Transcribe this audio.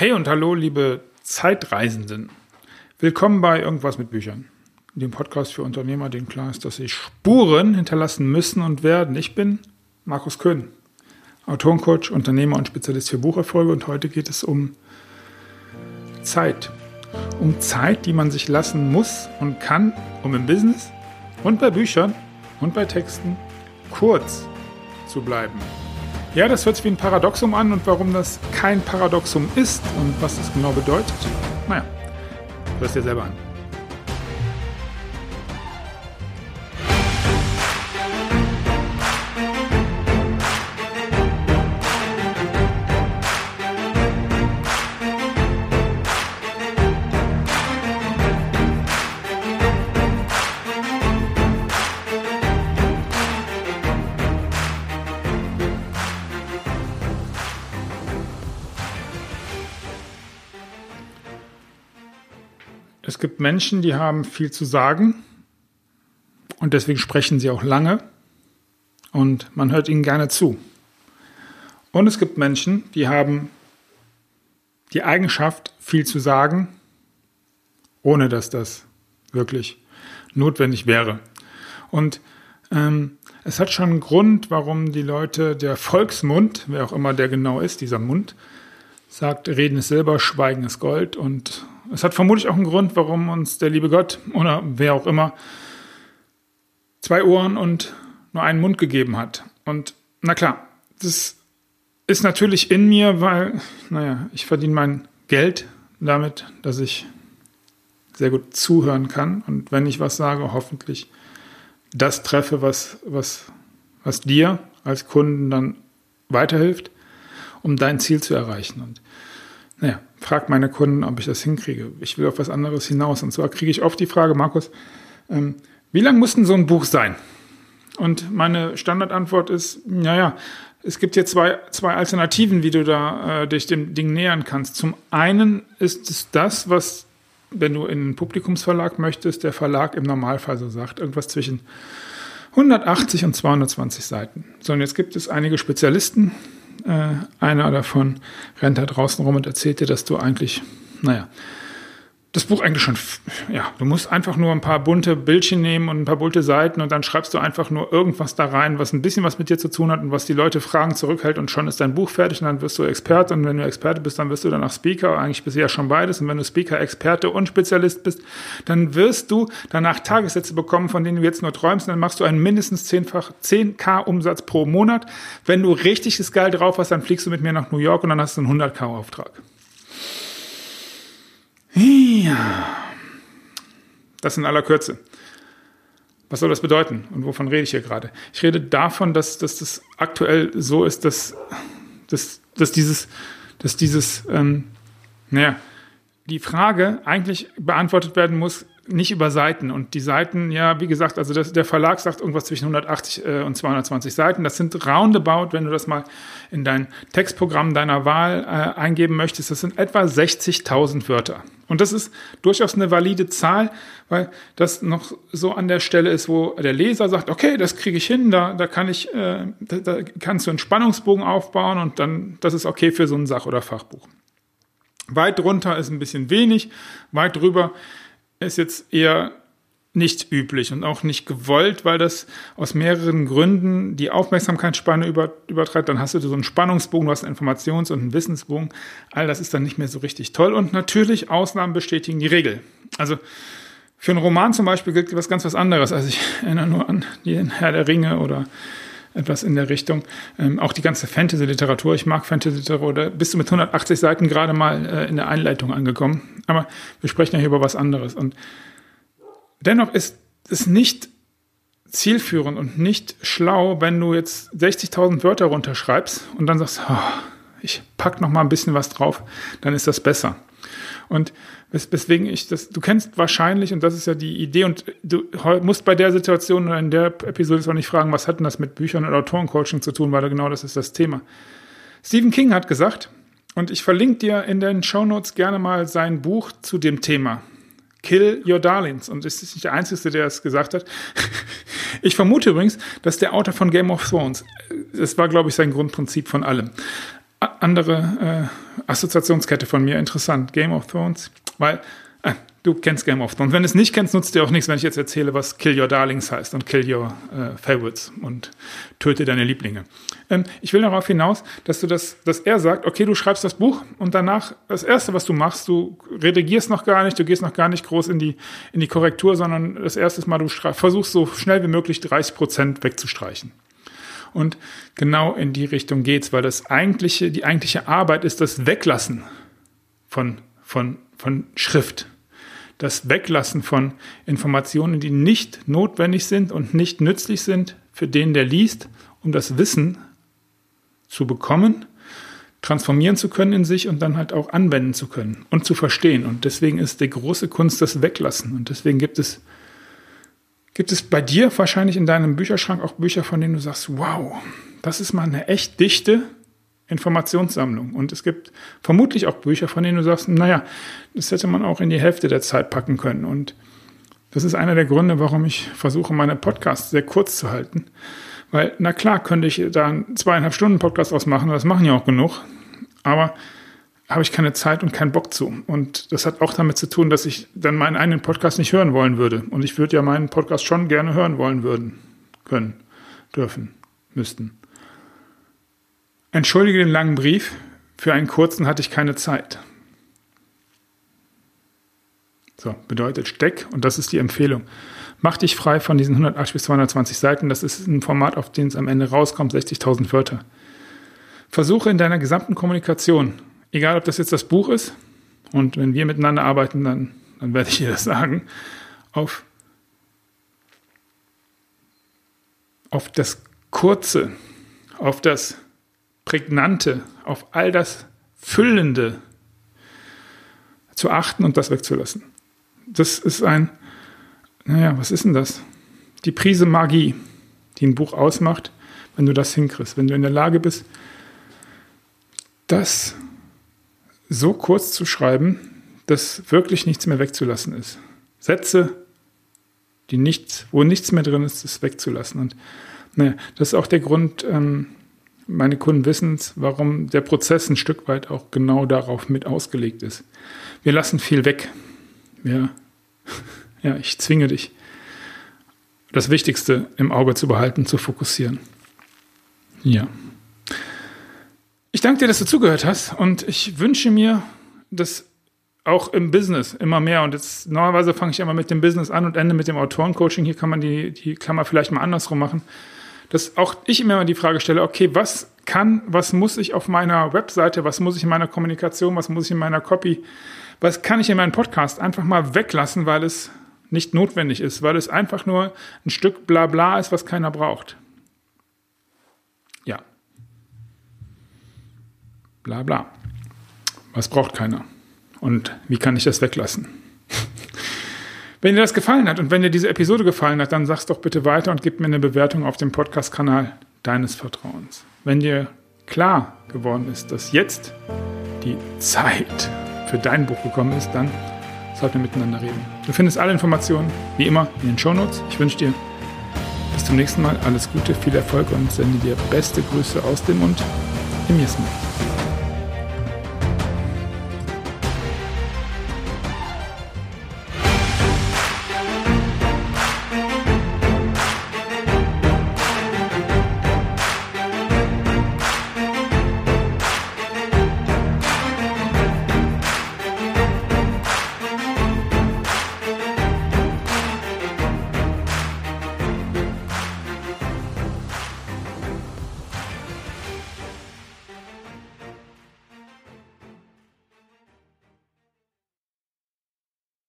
Hey und hallo, liebe Zeitreisenden. Willkommen bei Irgendwas mit Büchern, dem Podcast für Unternehmer, denen klar ist, dass sie Spuren hinterlassen müssen und werden. Ich bin Markus Köhn, Autorencoach, Unternehmer und Spezialist für Bucherfolge und heute geht es um Zeit. Um Zeit, die man sich lassen muss und kann, um im Business und bei Büchern und bei Texten kurz zu bleiben. Ja, das hört sich wie ein Paradoxum an und warum das kein Paradoxum ist und was das genau bedeutet, naja, hörst dir selber an. Es gibt Menschen, die haben viel zu sagen und deswegen sprechen sie auch lange und man hört ihnen gerne zu. Und es gibt Menschen, die haben die Eigenschaft, viel zu sagen, ohne dass das wirklich notwendig wäre. Und ähm, es hat schon einen Grund, warum die Leute, der Volksmund, wer auch immer der genau ist, dieser Mund, sagt, Reden ist Silber, Schweigen ist Gold und es hat vermutlich auch einen Grund, warum uns der liebe Gott oder wer auch immer zwei Ohren und nur einen Mund gegeben hat. Und na klar, das ist natürlich in mir, weil, naja, ich verdiene mein Geld damit, dass ich sehr gut zuhören kann und wenn ich was sage, hoffentlich das treffe, was, was, was dir als Kunden dann weiterhilft, um dein Ziel zu erreichen. Und naja, frag meine Kunden, ob ich das hinkriege. Ich will auf was anderes hinaus. Und zwar kriege ich oft die Frage, Markus, ähm, wie lang muss denn so ein Buch sein? Und meine Standardantwort ist, naja, es gibt hier zwei, zwei Alternativen, wie du da äh, dich dem Ding nähern kannst. Zum einen ist es das, was, wenn du in einen Publikumsverlag möchtest, der Verlag im Normalfall so sagt, irgendwas zwischen 180 und 220 Seiten. So, und jetzt gibt es einige Spezialisten, äh, einer davon rennt da draußen rum und erzählt dir, dass du eigentlich, naja, das Buch eigentlich schon, ja, du musst einfach nur ein paar bunte Bildchen nehmen und ein paar bunte Seiten und dann schreibst du einfach nur irgendwas da rein, was ein bisschen was mit dir zu tun hat und was die Leute fragen zurückhält und schon ist dein Buch fertig und dann wirst du Experte und wenn du Experte bist, dann wirst du dann auch Speaker, eigentlich bist du ja schon beides und wenn du Speaker, Experte und Spezialist bist, dann wirst du danach Tagessätze bekommen, von denen du jetzt nur träumst und dann machst du einen mindestens zehnfach 10k Umsatz pro Monat. Wenn du richtig das Geil drauf hast, dann fliegst du mit mir nach New York und dann hast du einen 100k Auftrag. Ja. Das in aller Kürze. Was soll das bedeuten und wovon rede ich hier gerade? Ich rede davon, dass, dass das aktuell so ist, dass, dass, dass dieses, dass dieses ähm, naja, die Frage eigentlich beantwortet werden muss, nicht über Seiten. Und die Seiten, ja, wie gesagt, also das, der Verlag sagt irgendwas zwischen 180 äh, und 220 Seiten. Das sind roundabout, wenn du das mal in dein Textprogramm deiner Wahl äh, eingeben möchtest, das sind etwa 60.000 Wörter. Und das ist durchaus eine valide Zahl, weil das noch so an der Stelle ist, wo der Leser sagt, okay, das kriege ich hin, da, da kann ich, äh, da, da kannst du einen Spannungsbogen aufbauen und dann, das ist okay für so ein Sach- oder Fachbuch. Weit drunter ist ein bisschen wenig, weit drüber ist jetzt eher nicht üblich und auch nicht gewollt, weil das aus mehreren Gründen die Aufmerksamkeitsspanne über, übertreibt. Dann hast du so einen Spannungsbogen, du hast einen Informations- und einen Wissensbogen. All das ist dann nicht mehr so richtig toll. Und natürlich, Ausnahmen bestätigen die Regel. Also für einen Roman zum Beispiel gilt was ganz was anderes. Also ich erinnere nur an den Herr der Ringe oder etwas in der Richtung. Ähm, auch die ganze Fantasy-Literatur. Ich mag Fantasy-Literatur. Da bist du mit 180 Seiten gerade mal äh, in der Einleitung angekommen. Aber wir sprechen ja hier über was anderes. Und dennoch ist es nicht zielführend und nicht schlau, wenn du jetzt 60.000 Wörter runterschreibst und dann sagst, oh, ich pack noch mal ein bisschen was drauf, dann ist das besser. Und weswegen ich das, du kennst wahrscheinlich, und das ist ja die Idee, und du musst bei der Situation oder in der Episode zwar nicht fragen, was hat denn das mit Büchern und Autorencoaching zu tun, weil genau das ist das Thema. Stephen King hat gesagt, und ich verlinke dir in den Show Notes gerne mal sein Buch zu dem Thema. Kill Your Darlings. Und es ist nicht der Einzige, der es gesagt hat. Ich vermute übrigens, dass der Autor von Game of Thrones, das war, glaube ich, sein Grundprinzip von allem. Andere Assoziationskette von mir, interessant. Game of Thrones, weil äh, du kennst Game of Thrones. Wenn du es nicht kennst, nutzt dir auch nichts, wenn ich jetzt erzähle, was Kill Your Darlings heißt und Kill Your äh, Favorites und töte deine Lieblinge. Ähm, ich will darauf hinaus, dass du das, dass er sagt, okay, du schreibst das Buch und danach das erste, was du machst, du redigierst noch gar nicht, du gehst noch gar nicht groß in die in die Korrektur, sondern das erste Mal du versuchst so schnell wie möglich 30 Prozent wegzustreichen. Und genau in die Richtung geht's, weil das eigentliche, die eigentliche Arbeit ist das Weglassen von, von, von Schrift. Das Weglassen von Informationen, die nicht notwendig sind und nicht nützlich sind für den, der liest, um das Wissen zu bekommen, transformieren zu können in sich und dann halt auch anwenden zu können und zu verstehen. Und deswegen ist die große Kunst das Weglassen. Und deswegen gibt es Gibt es bei dir wahrscheinlich in deinem Bücherschrank auch Bücher, von denen du sagst, wow, das ist mal eine echt dichte Informationssammlung. Und es gibt vermutlich auch Bücher, von denen du sagst, naja, das hätte man auch in die Hälfte der Zeit packen können. Und das ist einer der Gründe, warum ich versuche, meine Podcasts sehr kurz zu halten. Weil, na klar, könnte ich da einen zweieinhalb Stunden Podcast ausmachen, das machen ja auch genug. Aber habe ich keine Zeit und keinen Bock zu. Und das hat auch damit zu tun, dass ich dann meinen eigenen Podcast nicht hören wollen würde. Und ich würde ja meinen Podcast schon gerne hören wollen würden, können, dürfen, müssten. Entschuldige den langen Brief. Für einen kurzen hatte ich keine Zeit. So, bedeutet Steck, und das ist die Empfehlung. Mach dich frei von diesen 180 bis 220 Seiten. Das ist ein Format, auf dem es am Ende rauskommt, 60.000 Wörter. Versuche in deiner gesamten Kommunikation egal ob das jetzt das Buch ist, und wenn wir miteinander arbeiten, dann, dann werde ich dir das sagen, auf, auf das Kurze, auf das Prägnante, auf all das Füllende zu achten und das wegzulassen. Das ist ein, naja, was ist denn das? Die Prise Magie, die ein Buch ausmacht, wenn du das hinkriegst, wenn du in der Lage bist, das so kurz zu schreiben, dass wirklich nichts mehr wegzulassen ist. Sätze, die nichts, wo nichts mehr drin ist, das wegzulassen. Und naja, das ist auch der Grund, ähm, meine Kunden wissen es, warum der Prozess ein Stück weit auch genau darauf mit ausgelegt ist. Wir lassen viel weg. Ja, ja ich zwinge dich, das Wichtigste im Auge zu behalten, zu fokussieren. Ja. Ich danke dir, dass du zugehört hast und ich wünsche mir, dass auch im Business immer mehr und jetzt normalerweise fange ich immer mit dem Business an und ende mit dem Autorencoaching. Hier kann man die, die Klammer vielleicht mal andersrum machen. Dass auch ich immer die Frage stelle, okay, was kann, was muss ich auf meiner Webseite, was muss ich in meiner Kommunikation, was muss ich in meiner Copy, was kann ich in meinem Podcast einfach mal weglassen, weil es nicht notwendig ist, weil es einfach nur ein Stück Blabla ist, was keiner braucht. Bla bla. Was braucht keiner? Und wie kann ich das weglassen? wenn dir das gefallen hat und wenn dir diese Episode gefallen hat, dann sag's doch bitte weiter und gib mir eine Bewertung auf dem Podcast-Kanal deines Vertrauens. Wenn dir klar geworden ist, dass jetzt die Zeit für dein Buch gekommen ist, dann sollten wir miteinander reden. Du findest alle Informationen wie immer in den Shownotes. Ich wünsche dir bis zum nächsten Mal alles Gute, viel Erfolg und sende dir beste Grüße aus dem Mund im Jesmen.